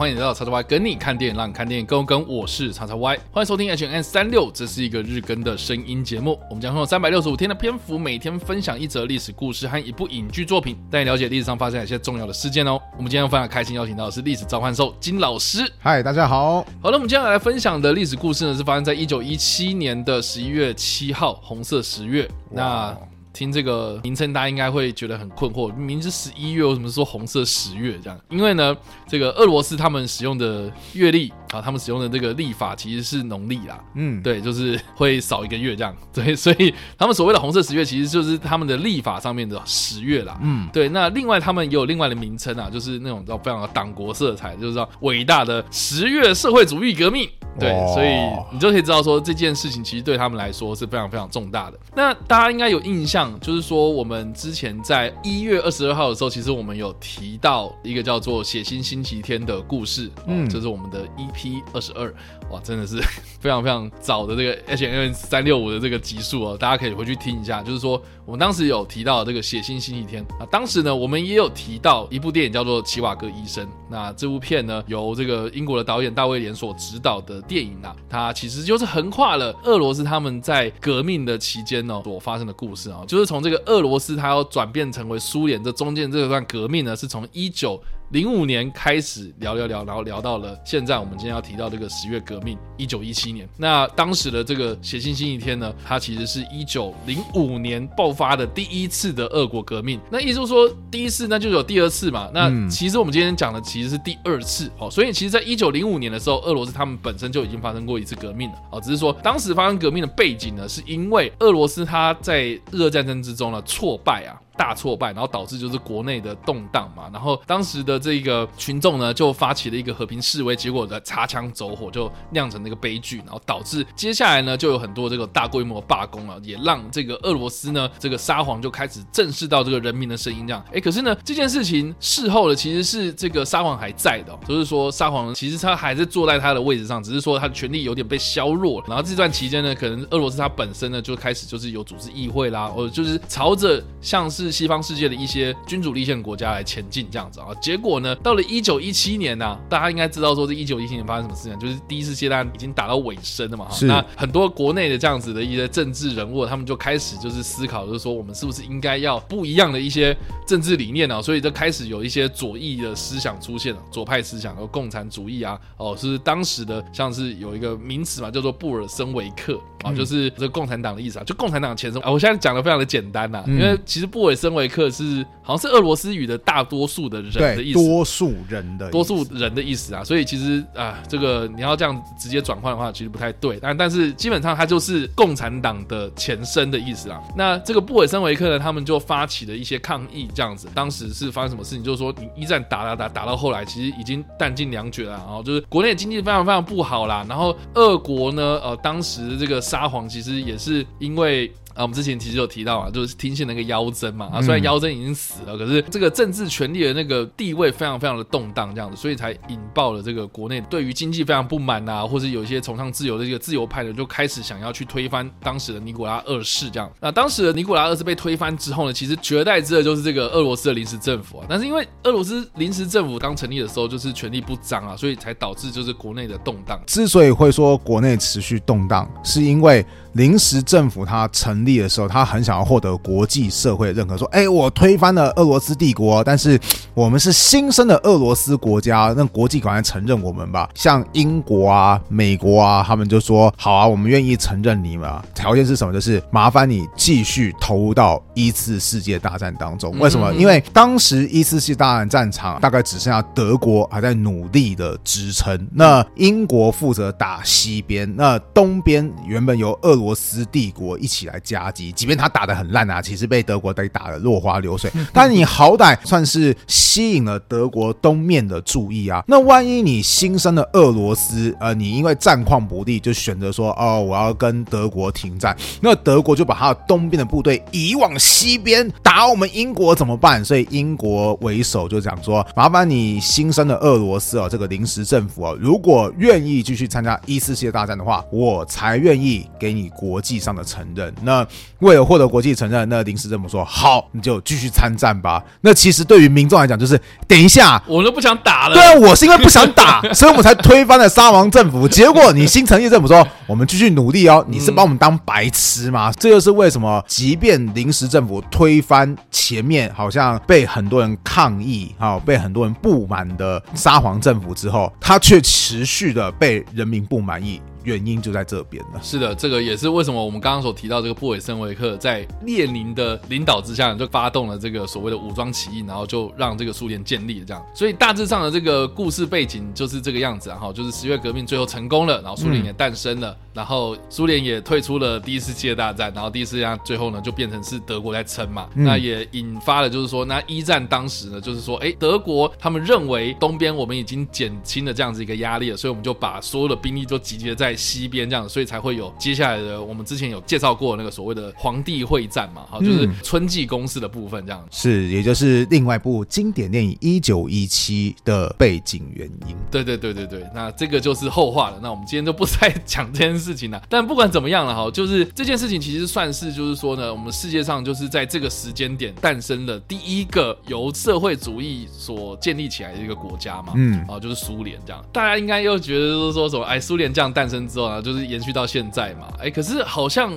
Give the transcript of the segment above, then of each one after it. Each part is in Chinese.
欢迎来到叉叉 Y 跟你看电影，让你看电影更跟。我是叉叉 Y，欢迎收听 H&M 365，这是一个日更的声音节目。我们将用三百六十五天的篇幅，每天分享一则历史故事和一部影剧作品，带你了解历史上发生哪些重要的事件哦。我们今天非常开心邀请到的是历史召唤兽金老师。嗨，大家好。好了，我们接下来分享的历史故事呢，是发生在一九一七年的十一月七号，红色十月。那听这个名称，大家应该会觉得很困惑，明明是十一月，为什么说红色十月这样？因为呢，这个俄罗斯他们使用的月历啊，他们使用的这个历法其实是农历啦，嗯，对，就是会少一个月这样，对，所以他们所谓的红色十月，其实就是他们的历法上面的十月啦，嗯，对。那另外他们也有另外的名称啊，就是那种叫非常的党国色彩，就是说伟大的十月社会主义革命，对，所以你就可以知道说这件事情其实对他们来说是非常非常重大的。那大家应该有印象。就是说，我们之前在一月二十二号的时候，其实我们有提到一个叫做“血腥星期天”的故事，嗯，这是我们的 EP P 二十二，哇，真的是 非常非常早的这个 H&M 三六五的这个集数哦，大家可以回去听一下。就是说，我们当时有提到这个“血腥星期天”啊，当时呢，我们也有提到一部电影叫做《奇瓦戈医生》。那这部片呢，由这个英国的导演大卫连所执导的电影啊，它其实就是横跨了俄罗斯他们在革命的期间呢所发生的故事啊。就是从这个俄罗斯，它要转变成为苏联，这中间这段革命呢，是从一九。零五年开始聊聊聊，然后聊到了现在，我们今天要提到这个十月革命，一九一七年。那当时的这个血腥星期天呢，它其实是一九零五年爆发的第一次的俄国革命。那意思就是说，第一次那就有第二次嘛。那其实我们今天讲的其实是第二次哦。所以其实，在一九零五年的时候，俄罗斯他们本身就已经发生过一次革命了哦。只是说，当时发生革命的背景呢，是因为俄罗斯它在日俄战争之中呢挫败啊。大挫败，然后导致就是国内的动荡嘛，然后当时的这个群众呢就发起了一个和平示威，结果的擦枪走火就酿成那个悲剧，然后导致接下来呢就有很多这个大规模罢工了，也让这个俄罗斯呢这个沙皇就开始正视到这个人民的声音，这样，哎，可是呢这件事情事后的其实是这个沙皇还在的，就是说沙皇其实他还是坐在他的位置上，只是说他的权力有点被削弱，然后这段期间呢，可能俄罗斯他本身呢就开始就是有组织议会啦，或者就是朝着像是。西方世界的一些君主立宪国家来前进这样子啊，结果呢，到了一九一七年呢、啊，大家应该知道说这一九一七年发生什么事情，就是第一次世界大战已经打到尾声了嘛。是。那很多国内的这样子的一些政治人物，他们就开始就是思考，就是说我们是不是应该要不一样的一些政治理念呢、啊？所以就开始有一些左翼的思想出现了，左派思想和共产主义啊，哦，是当时的像是有一个名词嘛，叫做布尔森维克啊，就是这个共产党的意思啊，就共产党前身啊。我现在讲的非常的简单呐、啊，因为其实布尔森维克是好像是俄罗斯语的大多数的人的意思，多数人的多数人的意思啊，所以其实啊，这个你要这样直接转换的话，其实不太对。但但是基本上它就是共产党的前身的意思啊。那这个布尔森维克呢，他们就发起了一些抗议，这样子。当时是发生什么事情？就是说，你一战打打打打到后来，其实已经弹尽粮绝了，然后就是国内经济非常非常不好啦。然后俄国呢，呃，当时这个沙皇其实也是因为。啊，我们之前其实有提到啊，就是听信那个妖僧嘛啊，虽然妖僧已经死了，可是这个政治权力的那个地位非常非常的动荡，这样子，所以才引爆了这个国内对于经济非常不满啊，或者有一些崇尚自由的这个自由派的，就开始想要去推翻当时的尼古拉二世这样。那当时的尼古拉二世被推翻之后呢，其实取而代之的就是这个俄罗斯的临时政府啊。但是因为俄罗斯临时政府刚成立的时候就是权力不彰啊，所以才导致就是国内的动荡。之所以会说国内持续动荡，是因为。临时政府它成立的时候，它很想要获得国际社会的认可，说：“哎，我推翻了俄罗斯帝国，但是我们是新生的俄罗斯国家，那国际赶快承认我们吧。”像英国啊、美国啊，他们就说：“好啊，我们愿意承认你们啊，条件是什么？就是麻烦你继续投入到一次世界大战当中。为什么？因为当时一次世界大战战场大概只剩下德国还在努力的支撑，那英国负责打西边，那东边原本由俄。俄罗斯帝国一起来夹击，即便他打得很烂啊，其实被德国给打得落花流水。但你好歹算是吸引了德国东面的注意啊。那万一你新生的俄罗斯，呃，你因为战况不利，就选择说，哦，我要跟德国停战，那德国就把他的东边的部队移往西边打我们英国怎么办？所以英国为首就讲说，麻烦你新生的俄罗斯哦，这个临时政府哦，如果愿意继续参加一次世界大战的话，我才愿意给你。国际上的承认。那为了获得国际承认，那临时政府说好，你就继续参战吧。那其实对于民众来讲，就是等一下，我都不想打了。对啊，我是因为不想打，所以我们才推翻了沙皇政府。结果你新成立政府说，我们继续努力哦，你是把我们当白痴吗？嗯、这就是为什么，即便临时政府推翻前面好像被很多人抗议，哈，被很多人不满的沙皇政府之后，他却持续的被人民不满意。原因就在这边了。是的，这个也是为什么我们刚刚所提到这个布韦森维克在列宁的领导之下，就发动了这个所谓的武装起义，然后就让这个苏联建立了这样。所以大致上的这个故事背景就是这个样子，然后就是十月革命最后成功了，然后苏联也诞生了，嗯、然后苏联也退出了第一次世界大战，然后第一次世界大战最后呢就变成是德国在撑嘛，嗯、那也引发了就是说，那一战当时呢就是说，哎，德国他们认为东边我们已经减轻了这样子一个压力了，所以我们就把所有的兵力都集结在。在西边这样，所以才会有接下来的。我们之前有介绍过那个所谓的皇帝会战嘛，好，就是春季攻势的部分这样。是，也就是另外一部经典电影《一九一七》的背景原因。对对对对对，那这个就是后话了。那我们今天就不再讲这件事情了。但不管怎么样了哈，就是这件事情其实算是就是说呢，我们世界上就是在这个时间点诞生了第一个由社会主义所建立起来的一个国家嘛，嗯，啊，就是苏联这样。大家应该又觉得就是说什么，哎，苏联这样诞生。之后呢，就是延续到现在嘛，哎，可是好像。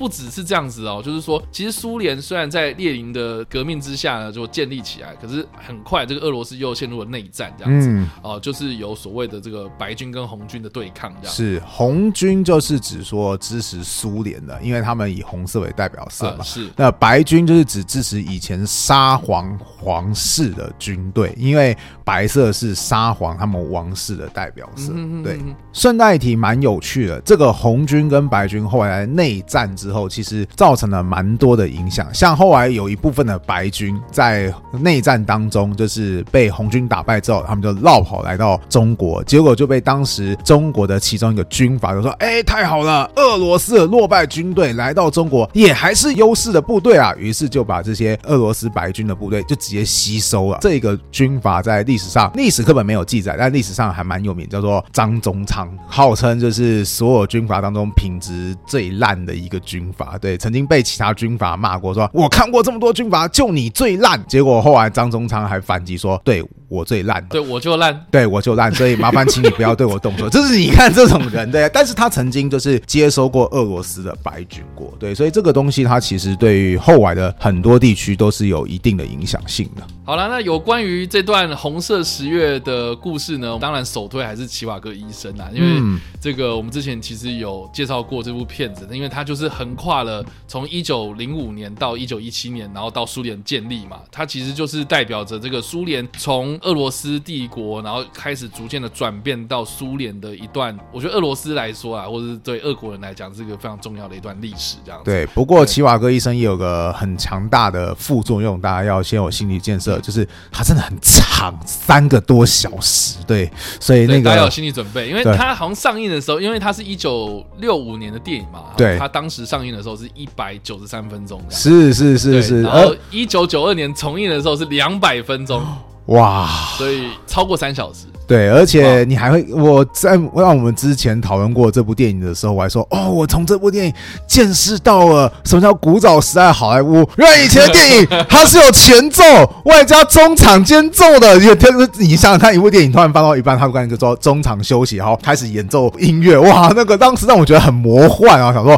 不只是这样子哦，就是说，其实苏联虽然在列宁的革命之下呢，就建立起来，可是很快这个俄罗斯又陷入了内战，这样子哦、嗯，就是有所谓的这个白军跟红军的对抗，这样是红军就是指说支持苏联的，因为他们以红色为代表色嘛，呃、是那白军就是指支持以前沙皇皇室的军队，因为白色是沙皇他们王室的代表色。嗯、对，顺带一提蛮有趣的，这个红军跟白军后来内战之。之后其实造成了蛮多的影响，像后来有一部分的白军在内战当中，就是被红军打败之后，他们就落跑来到中国，结果就被当时中国的其中一个军阀就说：“哎，太好了，俄罗斯的落败军队来到中国，也还是优势的部队啊。”于是就把这些俄罗斯白军的部队就直接吸收了。这个军阀在历史上历史课本没有记载，但历史上还蛮有名，叫做张宗昌，号称就是所有军阀当中品质最烂的一个军。军阀对，曾经被其他军阀骂过，说我看过这么多军阀，就你最烂。结果后来张宗昌还反击说，对。我最烂，对我就烂，对我就烂，所以麻烦请你不要对我动手。就是你看这种人，对，但是他曾经就是接收过俄罗斯的白军过，对，所以这个东西它其实对于后来的很多地区都是有一定的影响性的。好了，那有关于这段红色十月的故事呢，当然首推还是齐瓦哥医生啊，因为这个我们之前其实有介绍过这部片子，因为它就是横跨了从一九零五年到一九一七年，然后到苏联建立嘛，它其实就是代表着这个苏联从俄罗斯帝国，然后开始逐渐的转变到苏联的一段，我觉得俄罗斯来说啊，或者是对俄国人来讲，是一个非常重要的一段历史。这样子。对，不过齐瓦戈医生也有个很强大的副作用，大家要先有心理建设，就是他真的很长，三个多小时。对，所以那个大家有心理准备，因为他好像上映的时候，因为它是一九六五年的电影嘛，对，他当时上映的时候是一百九十三分钟，是是是是，然后一九九二年重映的时候是两百分钟。哇，所以超过三小时。对，而且你还会，我在让我们之前讨论过这部电影的时候，我还说，哦，我从这部电影见识到了什么叫古早时代好莱坞。因为以前的电影它是有前奏外加中场间奏的，也就是你想想看，一部电影突然放到一半，他突然就说中场休息，然后开始演奏音乐，哇，那个当时让我觉得很魔幻啊，想说，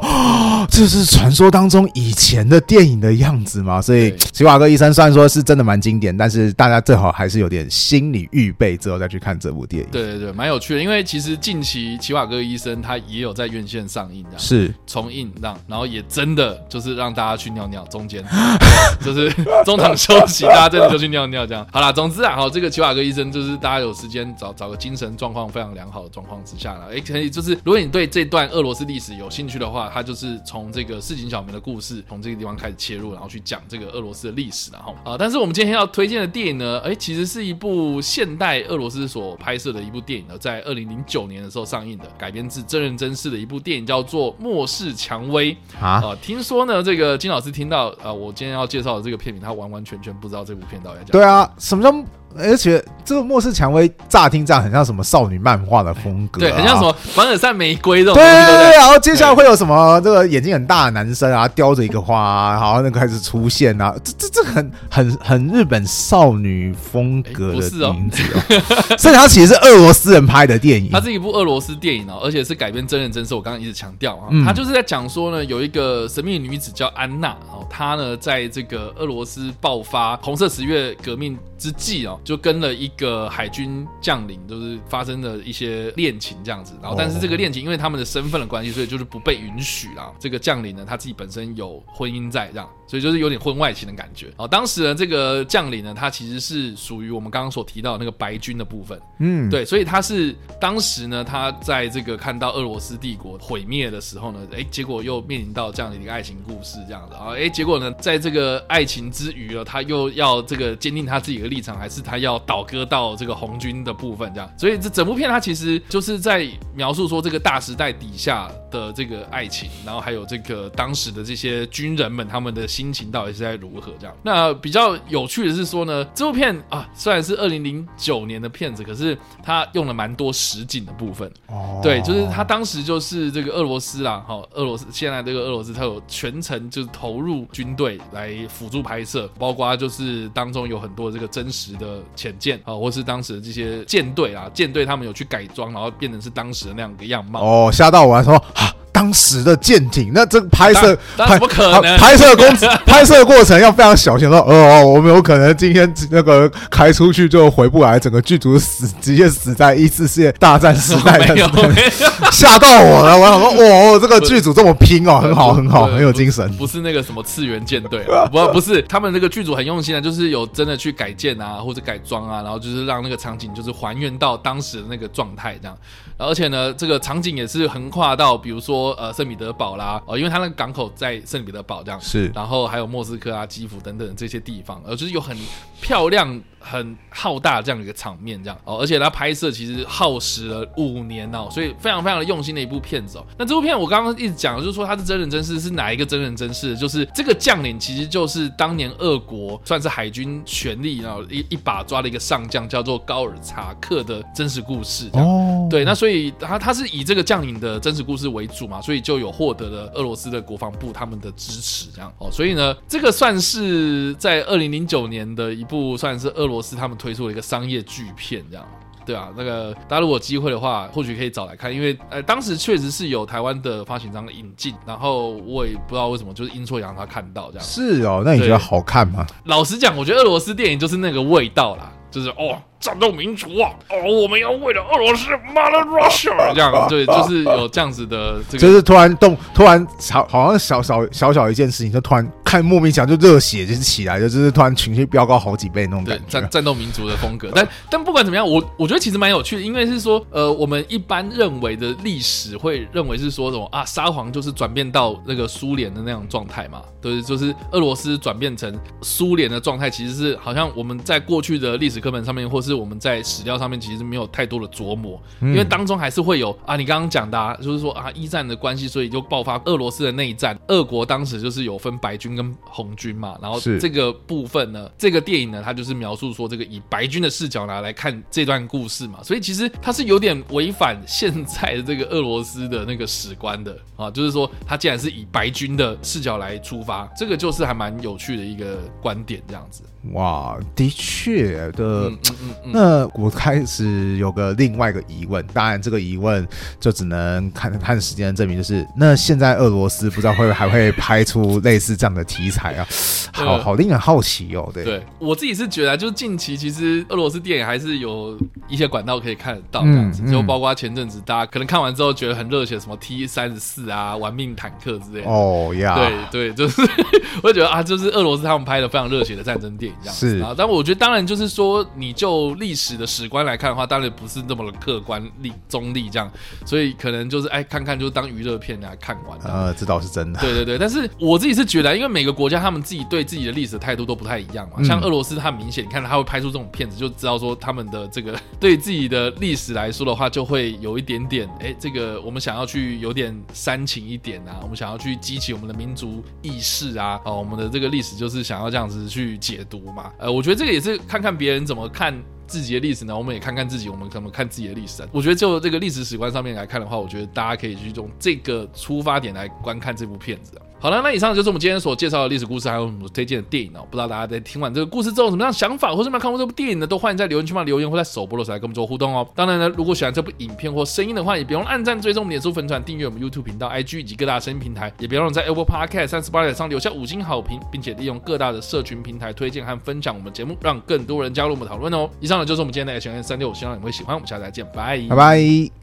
哦，这是传说当中以前的电影的样子嘛。所以奇瓦戈医生虽然说是真的蛮经典，但是大家最好还是有点心理预备之后再去看。这部电影对对对，蛮有趣的，因为其实近期奇瓦戈医生他也有在院线上映，是重映让，然后也真的就是让大家去尿尿，中间 就是中场休息，大家真的就去尿尿这样。好啦，总之啊，好，这个奇瓦戈医生就是大家有时间找找个精神状况非常良好的状况之下了，哎，可以就是如果你对这段俄罗斯历史有兴趣的话，他就是从这个市井小民的故事，从这个地方开始切入，然后去讲这个俄罗斯的历史，然后啊，但是我们今天要推荐的电影呢，哎，其实是一部现代俄罗斯所拍摄的一部电影呢，在二零零九年的时候上映的，改编自真人真事的一部电影，叫做《末世蔷薇》啊。呃，听说呢，这个金老师听到啊、呃，我今天要介绍的这个片名，他完完全全不知道这部片到底在讲。对啊，什么叫而且这个末世蔷薇乍听这样很像什么少女漫画的风格，啊，对，很像什么凡尔赛玫瑰这种对对对，对，然后接下来会有什么这个眼睛很大的男生啊，叼着一个花，然后那个开始出现啊，这这这很很很日本少女风格的名字哦，甚至它其实是俄罗斯人拍的电影，它是一部俄罗斯电影哦，而且是改编真人真事。我刚刚一直强调啊，它就是在讲说呢，有一个神秘女子叫安娜哦，她呢在这个俄罗斯爆发红色十月革命之际哦，就跟了一个海军将领，就是发生了一些恋情这样子。然后，但是这个恋情因为他们的身份的关系，所以就是不被允许啦。这个将领呢，他自己本身有婚姻在这样，所以就是有点婚外情的感觉。哦，当时呢，这个将领呢，他其实是属于我们刚刚所提到的那个白军的部分。嗯，对，所以他是当时呢，他在这个看到俄罗斯帝国毁灭的时候呢，哎，结果又面临到这样的一个爱情故事这样子啊，哎，结果呢，在这个爱情之余呢，他又要这个坚定他自己的立场，还是他要倒戈到这个红军的部分这样。所以这整部片它其实就是在描述说这个大时代底下的这个爱情，然后还有这个当时的这些军人们他们的心情到底是在如何这样。那比较有趣的是说呢，这部片啊虽然是二零零九年的片子，可是它用了蛮多实景的部分。哦，对，就是他当时就是这个俄罗斯啦，哈，俄罗斯现在这个俄罗斯他有全程就是投入军队来辅助拍摄，包括就是当中有很多这个真实的潜舰啊，或是当时的这些舰队啊，舰队他们有去改装，然后变成是当时的那样的样貌。哦，吓到我还说啊。当时的舰艇，那这拍摄拍不可能拍摄工 拍摄过程要非常小心。说哦，我们有可能今天那个开出去就回不来，整个剧组死直接死在一次世界大战时代的，吓到我了。我想说，哇，这个剧组这么拼哦，很好很好，很有精神。不是那个什么次元舰队，不不是，他们这个剧组很用心的，就是有真的去改建啊，或者改装啊，然后就是让那个场景就是还原到当时的那个状态这样。而且呢，这个场景也是横跨到，比如说呃圣彼得堡啦，哦，因为它那个港口在圣彼得堡这样，是，然后还有莫斯科啊、基辅等等这些地方，呃，就是有很漂亮。很浩大这样的一个场面，这样哦，而且它拍摄其实耗时了五年哦，所以非常非常的用心的一部片子哦。那这部片我刚刚一直讲，就是说它是真人真事，是哪一个真人真事？就是这个将领其实就是当年俄国算是海军权力，然后一一把抓的一个上将，叫做高尔察克的真实故事。哦，对，那所以他他是以这个将领的真实故事为主嘛，所以就有获得了俄罗斯的国防部他们的支持，这样哦。所以呢，这个算是在二零零九年的一部算是俄。俄罗斯他们推出了一个商业巨片，这样对啊，那个大家如果有机会的话，或许可以找来看，因为呃当时确实是有台湾的发行商引进，然后我也不知道为什么就是阴错阳差看到这样。是哦，那你觉得好看吗？老实讲，我觉得俄罗斯电影就是那个味道啦，就是哦。战斗民族啊！哦，我们要为了俄罗斯，Mother Russia！这样对，就是有这样子的这个，就是突然动，突然好，好像小小小小一件事情，就突然看莫名其妙就热血就是起来，就是突然情绪飙高好几倍那种感觉。战战斗民族的风格，但但不管怎么样，我我觉得其实蛮有趣的，因为是说，呃，我们一般认为的历史会认为是说什么啊，沙皇就是转变到那个苏联的那种状态嘛，对，就是俄罗斯转变成苏联的状态，其实是好像我们在过去的历史课本上面，或是我们在史料上面其实没有太多的琢磨，因为当中还是会有啊，你刚刚讲的，啊，就是说啊，一战的关系，所以就爆发俄罗斯的内战。俄国当时就是有分白军跟红军嘛，然后这个部分呢，这个电影呢，它就是描述说这个以白军的视角拿来看这段故事嘛，所以其实它是有点违反现在的这个俄罗斯的那个史观的啊，就是说它既然是以白军的视角来出发，这个就是还蛮有趣的一个观点，这样子。哇，的确的，嗯嗯嗯，那我开始有个另外一个疑问，当然这个疑问就只能看看时间证明，就是那现在俄罗斯不知道会不会还会拍出类似这样的题材啊？好好令人好奇哦。对，对我自己是觉得，就是近期其实俄罗斯电影还是有一些管道可以看得到这样子，就包括前阵子大家可能看完之后觉得很热血，什么 T 三十四啊、玩命坦克之类的。哦呀，对对，就是 我觉得啊，就是俄罗斯他们拍的非常热血的战争电影这样。是啊，但我觉得当然就是说，你就就历史的史观来看的话，当然不是那么的客观、立中立这样，所以可能就是哎看看就当娱乐片来看完。呃，这倒是真的。对对对，但是我自己是觉得，因为每个国家他们自己对自己的历史态度都不太一样嘛。像俄罗斯，它很明显，你看他会拍出这种片子，就知道说他们的这个对自己的历史来说的话，就会有一点点哎，这个我们想要去有点煽情一点啊，我们想要去激起我们的民族意识啊，哦，我们的这个历史就是想要这样子去解读嘛。呃，我觉得这个也是看看别人怎么看自己的历史呢，我们也看看自己，我们怎么看自己的历史。我觉得就这个历史史观上面来看的话，我觉得大家可以去用这个出发点来观看这部片子。好了，那以上就是我们今天所介绍的历史故事，还有什么推荐的电影哦？不知道大家在听完这个故事之后有什么样的想法，或者有没有看过这部电影呢？都欢迎在留言区帮留言，或在首播的时候来跟我们做互动哦。当然呢，如果喜欢这部影片或声音的话，也别忘按赞、追踪我们脸书粉团、订阅我们 YouTube 频道、IG 以及各大声音平台，也别忘在 Apple Podcast 三十八点上留下五星好评，并且利用各大的社群平台推荐和分享我们节目，让更多人加入我们讨论哦。以上呢就是我们今天的 H&M 365，希望你们会喜欢。我们下次再见，拜拜拜。